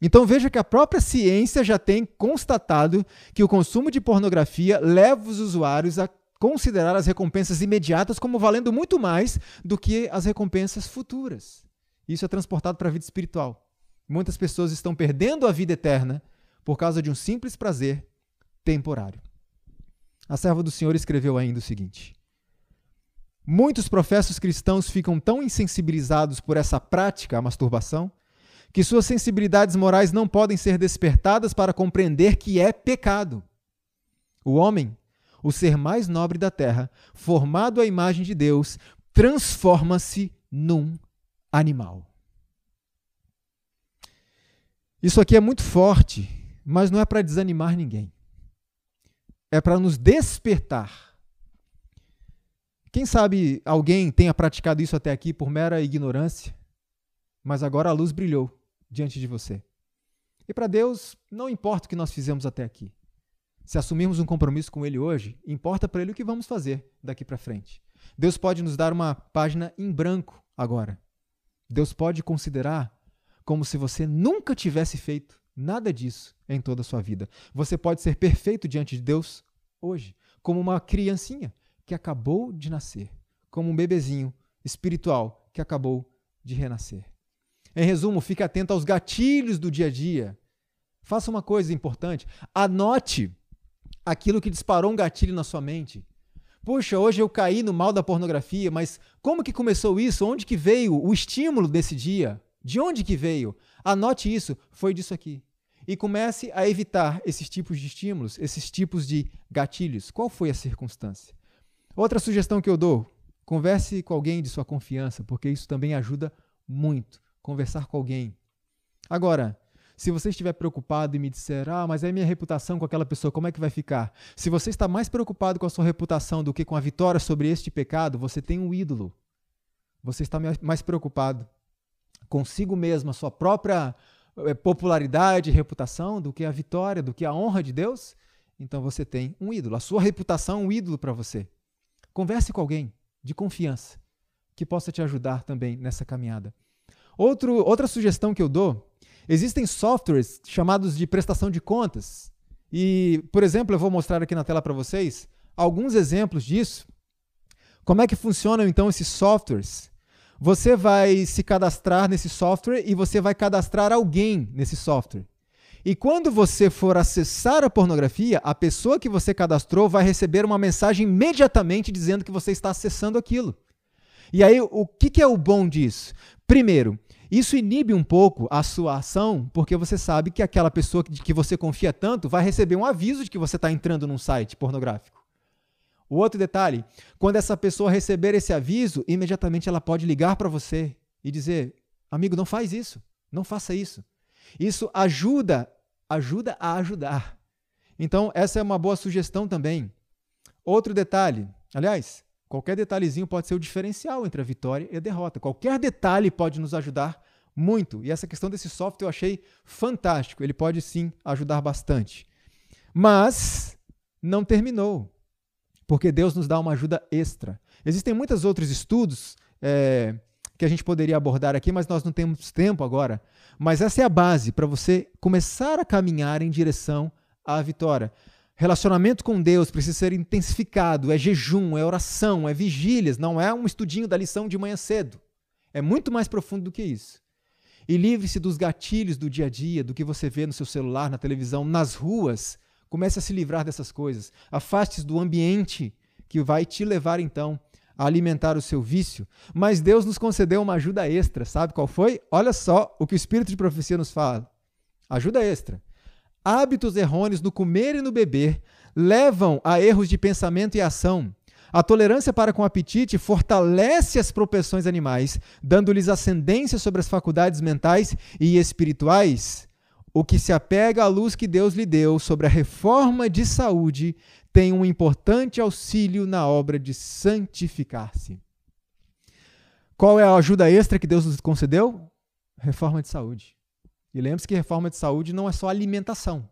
S1: Então veja que a própria ciência já tem constatado que o consumo de pornografia leva os usuários a considerar as recompensas imediatas como valendo muito mais do que as recompensas futuras. Isso é transportado para a vida espiritual. Muitas pessoas estão perdendo a vida eterna por causa de um simples prazer temporário. A serva do Senhor escreveu ainda o seguinte: Muitos professos cristãos ficam tão insensibilizados por essa prática, a masturbação, que suas sensibilidades morais não podem ser despertadas para compreender que é pecado. O homem o ser mais nobre da terra, formado à imagem de Deus, transforma-se num animal. Isso aqui é muito forte, mas não é para desanimar ninguém. É para nos despertar. Quem sabe alguém tenha praticado isso até aqui por mera ignorância, mas agora a luz brilhou diante de você. E para Deus, não importa o que nós fizemos até aqui. Se assumirmos um compromisso com Ele hoje, importa para Ele o que vamos fazer daqui para frente. Deus pode nos dar uma página em branco agora. Deus pode considerar como se você nunca tivesse feito nada disso em toda a sua vida. Você pode ser perfeito diante de Deus hoje, como uma criancinha que acabou de nascer, como um bebezinho espiritual que acabou de renascer. Em resumo, fique atento aos gatilhos do dia a dia. Faça uma coisa importante: anote aquilo que disparou um gatilho na sua mente. Puxa, hoje eu caí no mal da pornografia, mas como que começou isso? Onde que veio o estímulo desse dia? De onde que veio? Anote isso, foi disso aqui. E comece a evitar esses tipos de estímulos, esses tipos de gatilhos. Qual foi a circunstância? Outra sugestão que eu dou: converse com alguém de sua confiança, porque isso também ajuda muito. Conversar com alguém. Agora, se você estiver preocupado e me disser, ah, mas é minha reputação com aquela pessoa, como é que vai ficar? Se você está mais preocupado com a sua reputação do que com a vitória sobre este pecado, você tem um ídolo. Você está mais preocupado consigo mesmo, a sua própria é, popularidade, reputação, do que a vitória, do que a honra de Deus, então você tem um ídolo. A sua reputação é um ídolo para você. Converse com alguém de confiança que possa te ajudar também nessa caminhada. Outro, outra sugestão que eu dou: existem softwares chamados de prestação de contas. E, por exemplo, eu vou mostrar aqui na tela para vocês alguns exemplos disso. Como é que funcionam então esses softwares? Você vai se cadastrar nesse software e você vai cadastrar alguém nesse software. E quando você for acessar a pornografia, a pessoa que você cadastrou vai receber uma mensagem imediatamente dizendo que você está acessando aquilo. E aí, o que, que é o bom disso? Primeiro, isso inibe um pouco a sua ação, porque você sabe que aquela pessoa de que você confia tanto vai receber um aviso de que você está entrando num site pornográfico. O outro detalhe, quando essa pessoa receber esse aviso, imediatamente ela pode ligar para você e dizer: "Amigo, não faz isso. Não faça isso". Isso ajuda, ajuda a ajudar. Então, essa é uma boa sugestão também. Outro detalhe, aliás, qualquer detalhezinho pode ser o diferencial entre a vitória e a derrota. Qualquer detalhe pode nos ajudar muito. E essa questão desse software eu achei fantástico. Ele pode sim ajudar bastante. Mas não terminou porque Deus nos dá uma ajuda extra. Existem muitos outros estudos é, que a gente poderia abordar aqui, mas nós não temos tempo agora. Mas essa é a base para você começar a caminhar em direção à vitória. Relacionamento com Deus precisa ser intensificado, é jejum, é oração, é vigílias, não é um estudinho da lição de manhã cedo. É muito mais profundo do que isso. E livre-se dos gatilhos do dia a dia, do que você vê no seu celular, na televisão, nas ruas, Comece a se livrar dessas coisas. Afaste-se do ambiente que vai te levar então a alimentar o seu vício. Mas Deus nos concedeu uma ajuda extra, sabe qual foi? Olha só o que o espírito de profecia nos fala. Ajuda extra. Hábitos errôneos no comer e no beber levam a erros de pensamento e ação. A tolerância para com o apetite fortalece as propensões animais, dando-lhes ascendência sobre as faculdades mentais e espirituais o que se apega à luz que Deus lhe deu sobre a reforma de saúde tem um importante auxílio na obra de santificar-se. Qual é a ajuda extra que Deus nos concedeu? Reforma de saúde. E lembre-se que reforma de saúde não é só alimentação.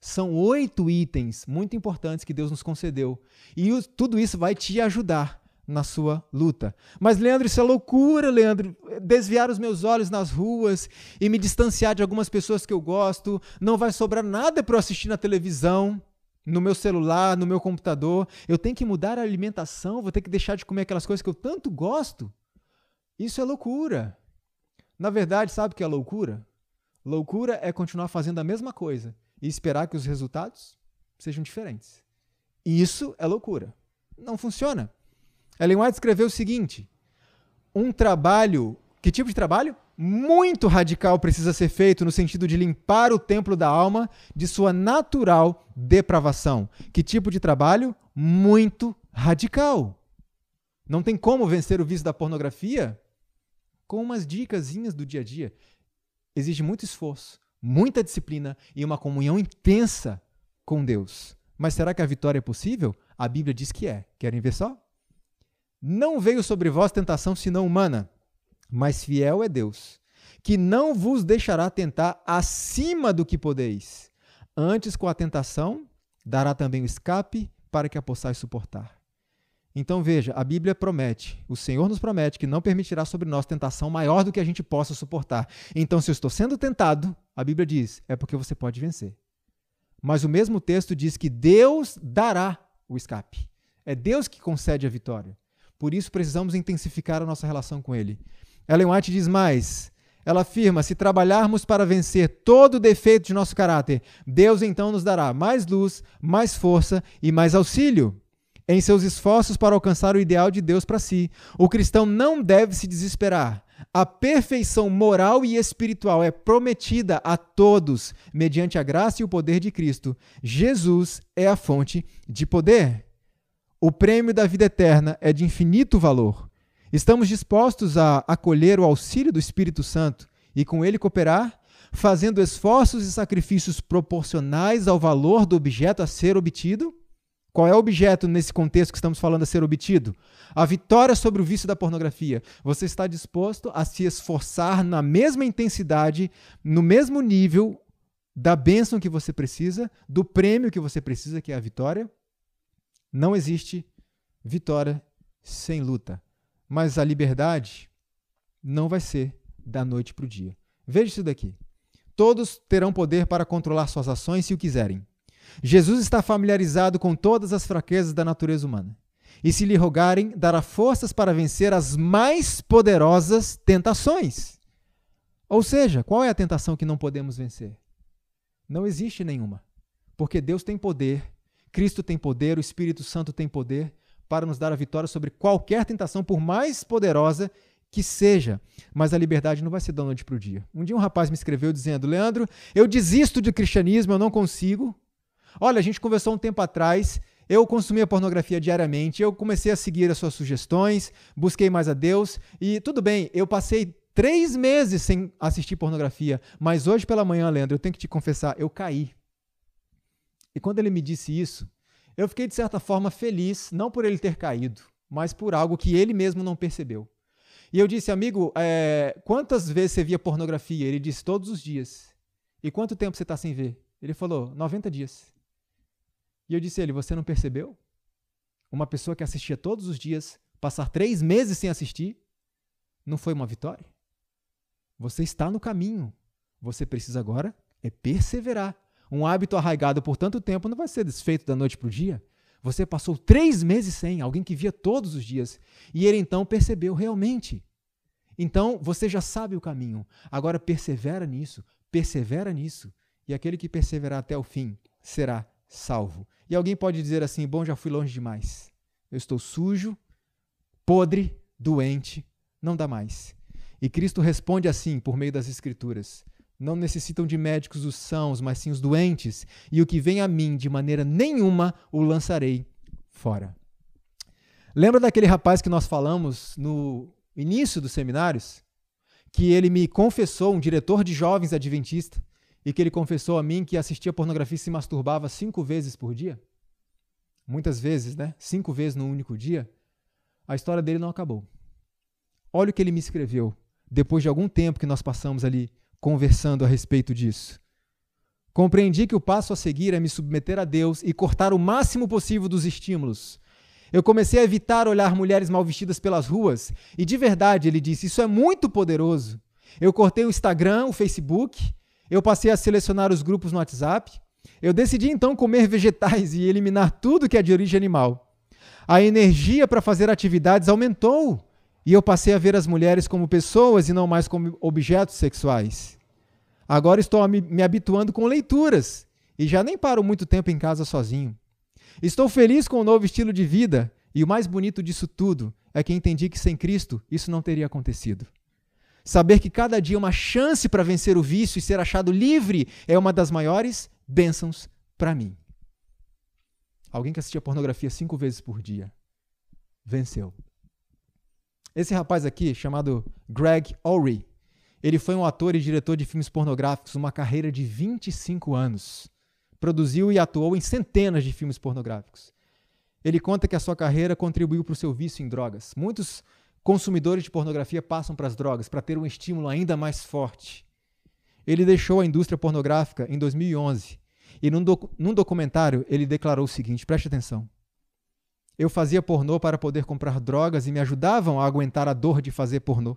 S1: São oito itens muito importantes que Deus nos concedeu. E tudo isso vai te ajudar na sua luta. Mas, Leandro, isso é loucura, Leandro. Desviar os meus olhos nas ruas e me distanciar de algumas pessoas que eu gosto. Não vai sobrar nada para eu assistir na televisão, no meu celular, no meu computador. Eu tenho que mudar a alimentação, vou ter que deixar de comer aquelas coisas que eu tanto gosto. Isso é loucura. Na verdade, sabe o que é loucura? Loucura é continuar fazendo a mesma coisa e esperar que os resultados sejam diferentes. Isso é loucura. Não funciona. Ellen White escreveu o seguinte: um trabalho, que tipo de trabalho? Muito radical precisa ser feito no sentido de limpar o templo da alma de sua natural depravação. Que tipo de trabalho? Muito radical. Não tem como vencer o vício da pornografia com umas dicasinhas do dia a dia. Exige muito esforço, muita disciplina e uma comunhão intensa com Deus. Mas será que a vitória é possível? A Bíblia diz que é. Querem ver só? Não veio sobre vós tentação senão humana, mas fiel é Deus, que não vos deixará tentar acima do que podeis. Antes, com a tentação, dará também o escape para que a possais suportar. Então veja, a Bíblia promete, o Senhor nos promete que não permitirá sobre nós tentação maior do que a gente possa suportar. Então, se eu estou sendo tentado, a Bíblia diz, é porque você pode vencer. Mas o mesmo texto diz que Deus dará o escape. É Deus que concede a vitória. Por isso precisamos intensificar a nossa relação com Ele. Ellen White diz mais. Ela afirma: se trabalharmos para vencer todo o defeito de nosso caráter, Deus então nos dará mais luz, mais força e mais auxílio. Em seus esforços para alcançar o ideal de Deus para si, o cristão não deve se desesperar. A perfeição moral e espiritual é prometida a todos mediante a graça e o poder de Cristo. Jesus é a fonte de poder. O prêmio da vida eterna é de infinito valor. Estamos dispostos a acolher o auxílio do Espírito Santo e com ele cooperar, fazendo esforços e sacrifícios proporcionais ao valor do objeto a ser obtido? Qual é o objeto nesse contexto que estamos falando a ser obtido? A vitória sobre o vício da pornografia. Você está disposto a se esforçar na mesma intensidade, no mesmo nível da bênção que você precisa, do prêmio que você precisa, que é a vitória? Não existe vitória sem luta. Mas a liberdade não vai ser da noite para o dia. Veja isso daqui. Todos terão poder para controlar suas ações se o quiserem. Jesus está familiarizado com todas as fraquezas da natureza humana. E se lhe rogarem, dará forças para vencer as mais poderosas tentações. Ou seja, qual é a tentação que não podemos vencer? Não existe nenhuma. Porque Deus tem poder, Cristo tem poder, o Espírito Santo tem poder para nos dar a vitória sobre qualquer tentação, por mais poderosa que seja. Mas a liberdade não vai ser da noite para o dia. Um dia um rapaz me escreveu dizendo: Leandro, eu desisto de cristianismo, eu não consigo. Olha, a gente conversou um tempo atrás. Eu consumia pornografia diariamente, eu comecei a seguir as suas sugestões, busquei mais a Deus e tudo bem, eu passei três meses sem assistir pornografia, mas hoje pela manhã, Leandro, eu tenho que te confessar, eu caí. E quando ele me disse isso, eu fiquei de certa forma feliz, não por ele ter caído, mas por algo que ele mesmo não percebeu. E eu disse, amigo, é, quantas vezes você via pornografia? Ele disse, todos os dias. E quanto tempo você está sem ver? Ele falou, 90 dias. E eu disse a ele, você não percebeu? Uma pessoa que assistia todos os dias, passar três meses sem assistir, não foi uma vitória? Você está no caminho. Você precisa agora é perseverar. Um hábito arraigado por tanto tempo não vai ser desfeito da noite para o dia. Você passou três meses sem, alguém que via todos os dias. E ele então percebeu realmente. Então você já sabe o caminho. Agora persevera nisso, persevera nisso. E aquele que perseverar até o fim será salvo. E alguém pode dizer assim: bom, já fui longe demais. Eu estou sujo, podre, doente, não dá mais. E Cristo responde assim por meio das Escrituras: não necessitam de médicos os sãos, mas sim os doentes, e o que vem a mim, de maneira nenhuma o lançarei fora. Lembra daquele rapaz que nós falamos no início dos seminários? Que ele me confessou, um diretor de jovens adventista, e que ele confessou a mim que assistia pornografia e se masturbava cinco vezes por dia? Muitas vezes, né? Cinco vezes no único dia. A história dele não acabou. Olha o que ele me escreveu depois de algum tempo que nós passamos ali conversando a respeito disso. Compreendi que o passo a seguir é me submeter a Deus e cortar o máximo possível dos estímulos. Eu comecei a evitar olhar mulheres mal vestidas pelas ruas, e de verdade, ele disse, isso é muito poderoso. Eu cortei o Instagram, o Facebook, eu passei a selecionar os grupos no WhatsApp. Eu decidi então comer vegetais e eliminar tudo que é de origem animal. A energia para fazer atividades aumentou. E eu passei a ver as mulheres como pessoas e não mais como objetos sexuais. Agora estou me, habituando com leituras e já nem paro muito tempo em casa sozinho. Estou feliz com o novo estilo de vida e o mais bonito disso tudo é que entendi que sem Cristo isso não teria acontecido. Saber que cada dia é uma chance para vencer o vício e ser achado livre é uma das maiores bênçãos para mim. Alguém que assistia pornografia cinco vezes por dia venceu. Esse rapaz aqui, chamado Greg Ory, ele foi um ator e diretor de filmes pornográficos, uma carreira de 25 anos. Produziu e atuou em centenas de filmes pornográficos. Ele conta que a sua carreira contribuiu para o seu vício em drogas. Muitos consumidores de pornografia passam para as drogas para ter um estímulo ainda mais forte. Ele deixou a indústria pornográfica em 2011 e num, doc num documentário ele declarou o seguinte: preste atenção. Eu fazia pornô para poder comprar drogas e me ajudavam a aguentar a dor de fazer pornô.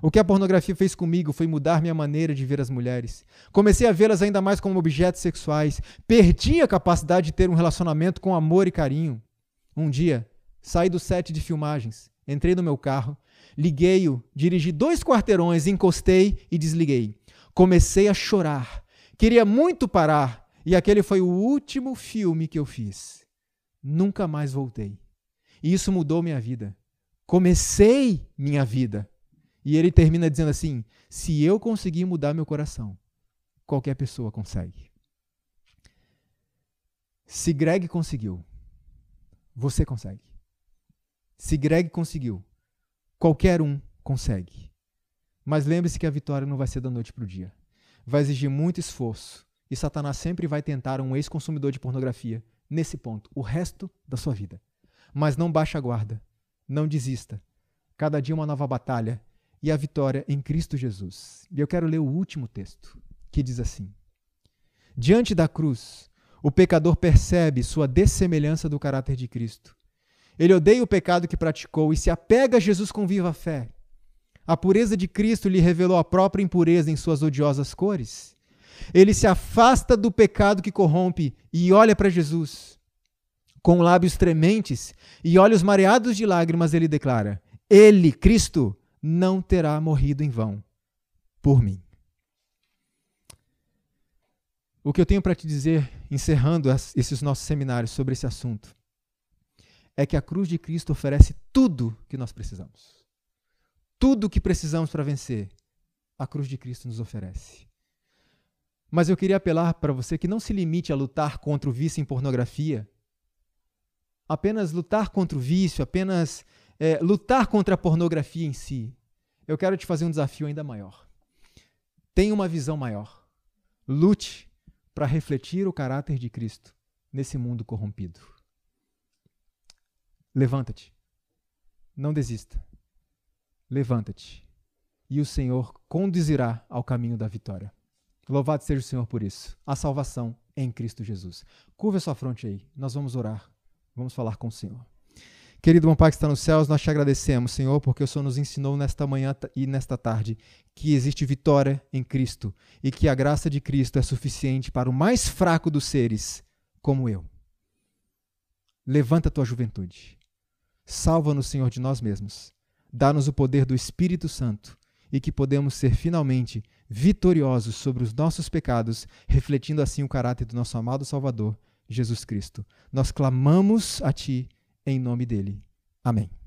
S1: O que a pornografia fez comigo foi mudar minha maneira de ver as mulheres. Comecei a vê-las ainda mais como objetos sexuais. Perdi a capacidade de ter um relacionamento com amor e carinho. Um dia, saí do set de filmagens, entrei no meu carro, liguei-o, dirigi dois quarteirões, encostei e desliguei. Comecei a chorar. Queria muito parar, e aquele foi o último filme que eu fiz nunca mais voltei. E isso mudou minha vida. Comecei minha vida. E ele termina dizendo assim: se eu conseguir mudar meu coração, qualquer pessoa consegue. Se Greg conseguiu, você consegue. Se Greg conseguiu, qualquer um consegue. Mas lembre-se que a vitória não vai ser da noite para o dia. Vai exigir muito esforço. E Satanás sempre vai tentar um ex-consumidor de pornografia nesse ponto o resto da sua vida. Mas não baixe a guarda, não desista. Cada dia uma nova batalha e a vitória em Cristo Jesus. E eu quero ler o último texto, que diz assim: Diante da cruz, o pecador percebe sua dessemelhança do caráter de Cristo. Ele odeia o pecado que praticou e se apega a Jesus com viva fé. A pureza de Cristo lhe revelou a própria impureza em suas odiosas cores. Ele se afasta do pecado que corrompe e olha para Jesus. Com lábios trementes e olhos mareados de lágrimas, ele declara: Ele, Cristo, não terá morrido em vão por mim. O que eu tenho para te dizer, encerrando esses nossos seminários sobre esse assunto, é que a cruz de Cristo oferece tudo que nós precisamos. Tudo que precisamos para vencer, a cruz de Cristo nos oferece. Mas eu queria apelar para você que não se limite a lutar contra o vício em pornografia, apenas lutar contra o vício, apenas é, lutar contra a pornografia em si. Eu quero te fazer um desafio ainda maior. Tenha uma visão maior. Lute para refletir o caráter de Cristo nesse mundo corrompido. Levanta-te. Não desista. Levanta-te. E o Senhor conduzirá ao caminho da vitória. Louvado seja o Senhor por isso. A salvação em Cristo Jesus. Curva sua fronte aí. Nós vamos orar. Vamos falar com o Senhor. Querido bom Pai que está nos céus, nós te agradecemos, Senhor, porque o Senhor nos ensinou nesta manhã e nesta tarde que existe vitória em Cristo e que a graça de Cristo é suficiente para o mais fraco dos seres, como eu. Levanta a tua juventude. Salva-nos, Senhor, de nós mesmos. Dá-nos o poder do Espírito Santo e que podemos ser finalmente vitoriosos sobre os nossos pecados, refletindo assim o caráter do nosso amado Salvador, Jesus Cristo. Nós clamamos a Ti em nome dele. Amém.